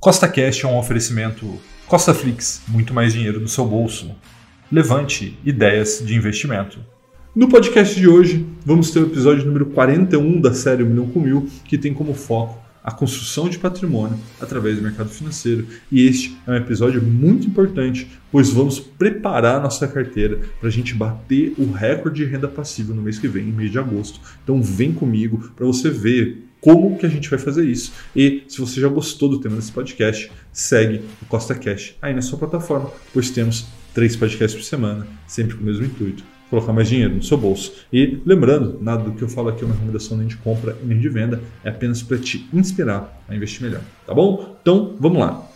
Costa Cash é um oferecimento Costa Flix, muito mais dinheiro no seu bolso. Levante ideias de investimento. No podcast de hoje, vamos ter o episódio número 41 da série Milhão com Mil, que tem como foco a construção de patrimônio através do mercado financeiro. E este é um episódio muito importante, pois vamos preparar nossa carteira para a gente bater o recorde de renda passiva no mês que vem, em mês de agosto. Então vem comigo para você ver como que a gente vai fazer isso. E se você já gostou do tema desse podcast, segue o Costa Cash aí na sua plataforma, pois temos três podcasts por semana, sempre com o mesmo intuito, colocar mais dinheiro no seu bolso. E lembrando, nada do que eu falo aqui é uma recomendação nem de compra nem de venda, é apenas para te inspirar a investir melhor, tá bom? Então, vamos lá.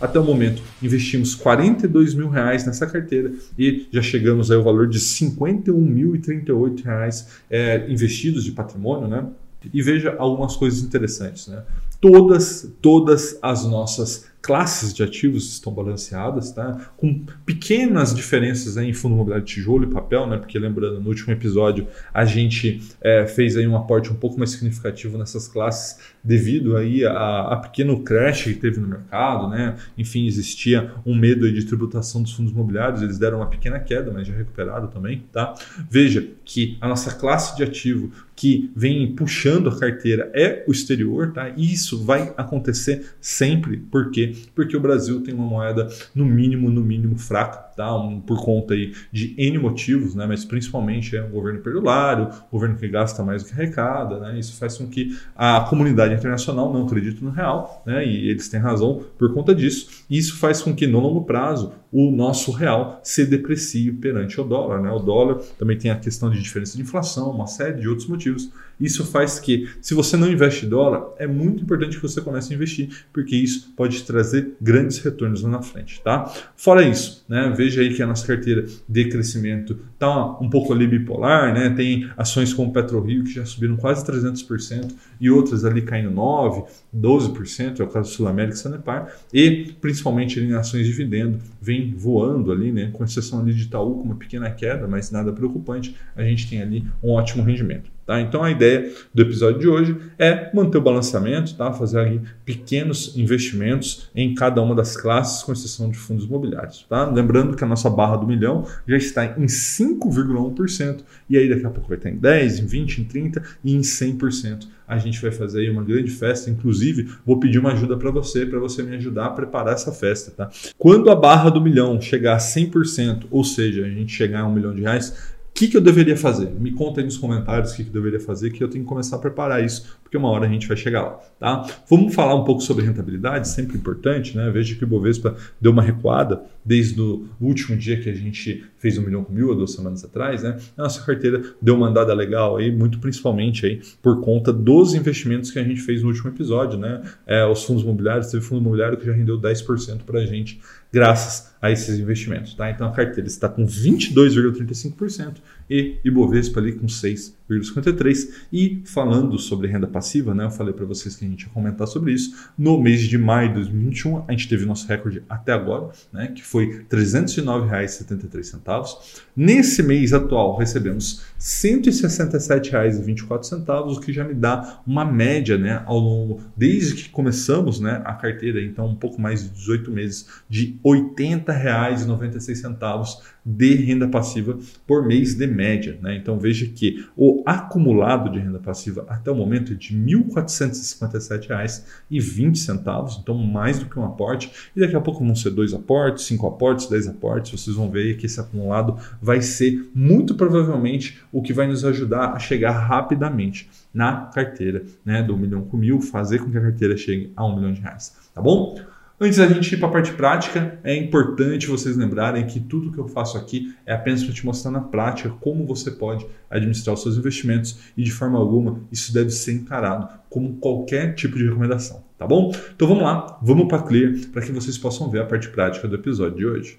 Até o momento, investimos 42 mil reais nessa carteira e já chegamos ao valor de 51.038 reais é, investidos de patrimônio, né? E veja algumas coisas interessantes, né? Todas, todas as nossas classes de ativos estão balanceadas, tá? com pequenas diferenças né, em fundo imobiliário de tijolo e papel, né? porque lembrando, no último episódio a gente é, fez aí um aporte um pouco mais significativo nessas classes devido aí a, a, pequeno crash que teve no mercado, né? enfim, existia um medo de tributação dos fundos imobiliários, eles deram uma pequena queda, mas já recuperaram também. Tá? Veja que a nossa classe de ativo que vem puxando a carteira é o exterior, tá? E isso vai acontecer sempre, porque porque o Brasil tem uma moeda no mínimo, no mínimo fraca, tá? Um, por conta aí de N motivos, né? Mas principalmente é um governo perdulário, governo que gasta mais do que arrecada, né? Isso faz com que a comunidade internacional não acredite no real, né? E eles têm razão por conta disso. E isso faz com que no longo prazo o nosso real se deprecie perante o dólar, né? O dólar também tem a questão de diferença de inflação, uma série de outros motivos. Isso faz que, se você não investe dólar, é muito importante que você comece a investir, porque isso pode trazer grandes retornos lá na frente, tá? Fora isso, né? Veja aí que a nossa carteira de crescimento está um pouco ali bipolar, né? Tem ações como PetroRio que já subiram quase 300% e outras ali caindo 9, 12%, é o caso do Sul América e Sanepar, e principalmente ali em ações de dividendo, vem voando ali, né? Com exceção ali de Itaú com uma pequena queda, mas nada preocupante, a gente tem ali um ótimo rendimento. Tá? Então a ideia do episódio de hoje é manter o balanceamento, tá? fazer ali pequenos investimentos em cada uma das classes, com exceção de fundos imobiliários. Tá? Lembrando que a nossa barra do milhão já está em 5,1%, e aí daqui a pouco vai estar em 10%, em 20%, em 30% e em 100%. A gente vai fazer aí uma grande festa, inclusive vou pedir uma ajuda para você, para você me ajudar a preparar essa festa. Tá? Quando a barra do milhão chegar a 100%, ou seja, a gente chegar a um milhão de reais, que, que eu deveria fazer? Me conta aí nos comentários o que, que eu deveria fazer, que eu tenho que começar a preparar isso, porque uma hora a gente vai chegar lá. Tá? Vamos falar um pouco sobre rentabilidade, sempre importante. Né? Veja que o Bovespa deu uma recuada desde o último dia que a gente fez um milhão com mil, há duas semanas atrás. Né? A nossa carteira deu uma andada legal, aí, muito principalmente aí, por conta dos investimentos que a gente fez no último episódio. Né? É, os fundos imobiliários, teve fundo imobiliário que já rendeu 10% para a gente graças a esses investimentos. Tá? Então a carteira está com 22,35% e Ibovespa ali com 6,53%. E falando sobre renda passiva, né, eu falei para vocês que a gente ia comentar sobre isso. No mês de maio de 2021, a gente teve nosso recorde até agora, né, que foi R$ 309,73. Nesse mês atual, recebemos R$ 167,24, o que já me dá uma média né, ao longo, desde que começamos né, a carteira, então um pouco mais de 18 meses, de R$ 80,96 de renda passiva por mês de média. Né? Então veja que o acumulado de renda passiva até o momento é de R$ 1.457,20, então mais do que um aporte. E daqui a pouco vão ser dois aportes, cinco aportes, dez aportes. Vocês vão ver que esse acumulado vai ser muito provavelmente o que vai nos ajudar a chegar rapidamente na carteira né, do milhão com mil, fazer com que a carteira chegue a um milhão de reais. Tá bom? Antes da gente ir para a parte prática, é importante vocês lembrarem que tudo que eu faço aqui é apenas para te mostrar na prática como você pode administrar os seus investimentos e de forma alguma isso deve ser encarado como qualquer tipo de recomendação, tá bom? Então vamos lá, vamos para a Clear para que vocês possam ver a parte prática do episódio de hoje.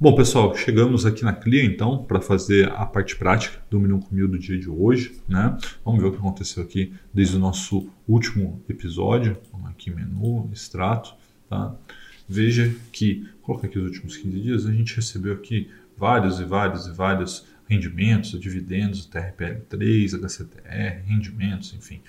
Bom, pessoal, chegamos aqui na Clear então para fazer a parte prática do milhão com mil do dia de hoje, né? Vamos ver o que aconteceu aqui desde o nosso último episódio. Vamos aqui menu, extrato. Tá? Veja que, colocar aqui os últimos 15 dias, a gente recebeu aqui vários e vários e vários rendimentos, dividendos, TRPL3, HCTR, rendimentos, enfim.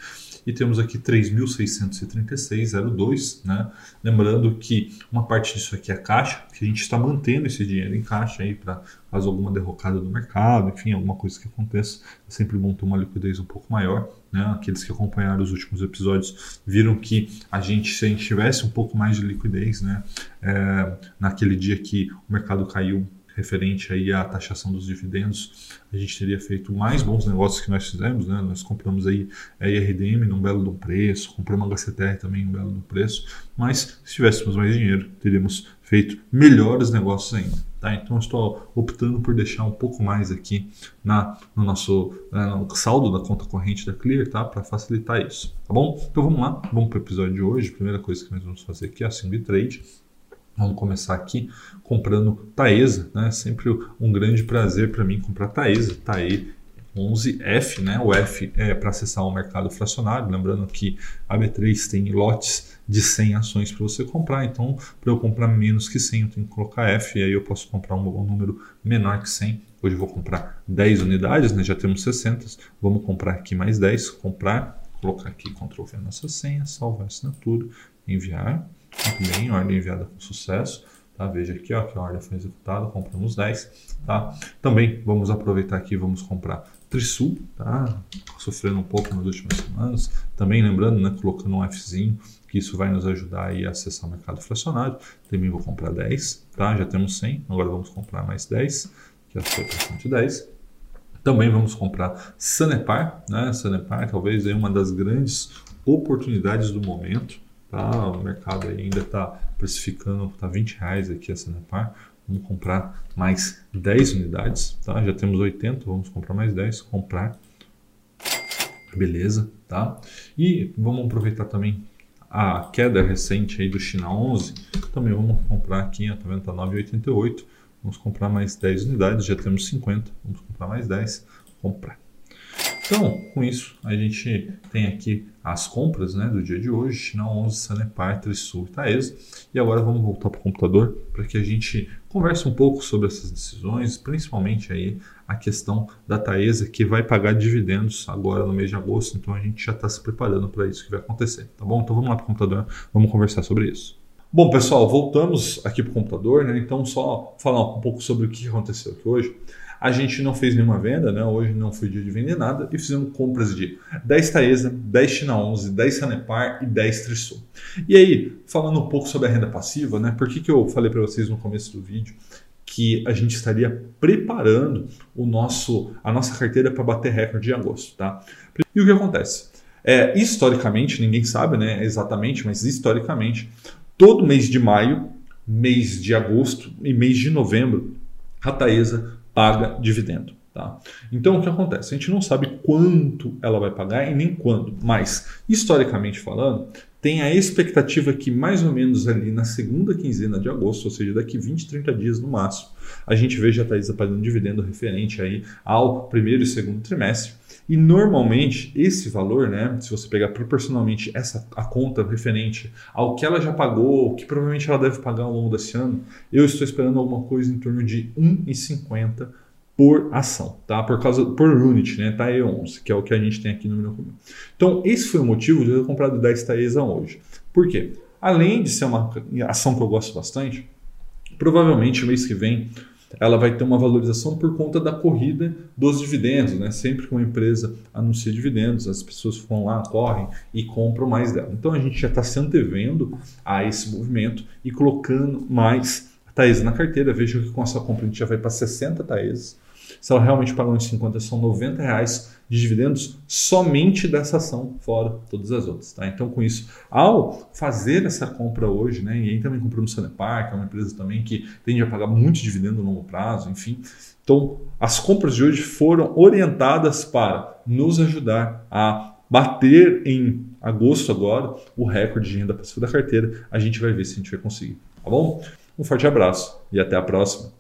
E temos aqui 3.636,02, né? Lembrando que uma parte disso aqui é caixa, que a gente está mantendo esse dinheiro em caixa aí para caso alguma derrocada do mercado, enfim, alguma coisa que aconteça, é sempre bom ter uma liquidez um pouco maior. Né? Aqueles que acompanharam os últimos episódios viram que a gente, se a gente tivesse um pouco mais de liquidez, né? É, naquele dia que o mercado caiu referente aí à taxação dos dividendos, a gente teria feito mais bons negócios que nós fizemos, né? Nós compramos aí a IRDM num belo de preço, compramos a HCTR também num belo de preço, mas se tivéssemos mais dinheiro, teríamos feito melhores negócios ainda. Tá? Então, estou optando por deixar um pouco mais aqui na, no nosso né, no saldo da conta corrente da Clear tá? para facilitar isso. Tá bom? Então, vamos lá, vamos para o episódio de hoje. primeira coisa que nós vamos fazer aqui é a Single Trade. Vamos começar aqui comprando Taesa, né? Sempre um grande prazer para mim comprar Taesa. Tae 11F, né? O F é para acessar o mercado fracionário. Lembrando que a B3 tem lotes de 100 ações para você comprar. Então, para eu comprar menos que 100, eu tenho que colocar F e aí eu posso comprar um, número menor que 100. Hoje eu vou comprar 10 unidades, né? Já temos 60. Vamos comprar aqui mais 10. Comprar, colocar aqui Ctrl V nossa senha, salvar assinatura, enviar. Muito bem, ordem enviada com sucesso. Tá? Veja aqui ó, que a ordem foi executada, compramos 10. Tá? Também vamos aproveitar aqui vamos comprar Trisul, tá? sofrendo um pouco nas últimas semanas. Também lembrando, né, colocando um Fzinho, que isso vai nos ajudar aí a acessar o mercado fracionário. Também vou comprar 10, tá? já temos 100, agora vamos comprar mais 10, que foi para 110. Também vamos comprar Sanepar, né? Sanepar talvez aí uma das grandes oportunidades do momento. Tá? O mercado ainda está precificando, está 20 reais aqui a Sanepar. Vamos comprar mais 10 unidades, tá? Já temos 80, vamos comprar mais 10, comprar. Beleza, tá? E vamos aproveitar também a queda recente aí do China 11. Também vamos comprar aqui, tá vendo? Tá 9,88. Vamos comprar mais 10 unidades, já temos 50. Vamos comprar mais 10, comprar. Então, com isso, a gente tem aqui as compras né, do dia de hoje, China 11, Sanepar, Trisul e Taesa. E agora vamos voltar para o computador para que a gente converse um pouco sobre essas decisões, principalmente aí a questão da Taesa, que vai pagar dividendos agora no mês de agosto, então a gente já está se preparando para isso que vai acontecer, tá bom? Então vamos lá para o computador, vamos conversar sobre isso. Bom, pessoal, voltamos aqui para o computador, né? Então, só falar um pouco sobre o que aconteceu aqui hoje. A gente não fez nenhuma venda, né? Hoje não foi dia de vender nada e fizemos compras de 10 Taesa, 10 China 11, 10 Sanepar e 10 Trisul. E aí, falando um pouco sobre a renda passiva, né? Por que, que eu falei para vocês no começo do vídeo que a gente estaria preparando o nosso, a nossa carteira para bater recorde em agosto, tá? E o que acontece? É, historicamente, ninguém sabe né, exatamente, mas historicamente, todo mês de maio, mês de agosto e mês de novembro, a Taesa paga dividendo. Tá? Então, o que acontece? A gente não sabe quanto ela vai pagar e nem quando, mas, historicamente falando, tem a expectativa que mais ou menos ali na segunda quinzena de agosto, ou seja, daqui 20, 30 dias no máximo, a gente veja a Taesa pagando dividendo referente aí ao primeiro e segundo trimestre. E normalmente esse valor, né, se você pegar proporcionalmente essa a conta referente ao que ela já pagou, o que provavelmente ela deve pagar ao longo desse ano, eu estou esperando alguma coisa em torno de 1,50 por ação, tá? Por causa por unit, né? TAE 11, que é o que a gente tem aqui no meu comum. Então, esse foi o motivo de eu ter comprado 10 TAEs hoje. Por quê? Além de ser uma ação que eu gosto bastante, provavelmente mês que vem ela vai ter uma valorização por conta da corrida dos dividendos. Né? Sempre que uma empresa anuncia dividendos, as pessoas vão lá, correm e compram mais dela. Então a gente já está se antevendo a esse movimento e colocando mais Taesa na carteira. Veja que com essa compra a gente já vai para 60 Taesas. Se ela realmente pagar uns 50, são 90 reais de dividendos somente dessa ação, fora todas as outras. Tá? Então, com isso, ao fazer essa compra hoje, né, e aí também compramos no Sanepar, que é uma empresa também que tende a pagar muito dividendo no longo prazo, enfim. Então, as compras de hoje foram orientadas para nos ajudar a bater em agosto agora o recorde de renda passiva da carteira. A gente vai ver se a gente vai conseguir, tá bom? Um forte abraço e até a próxima.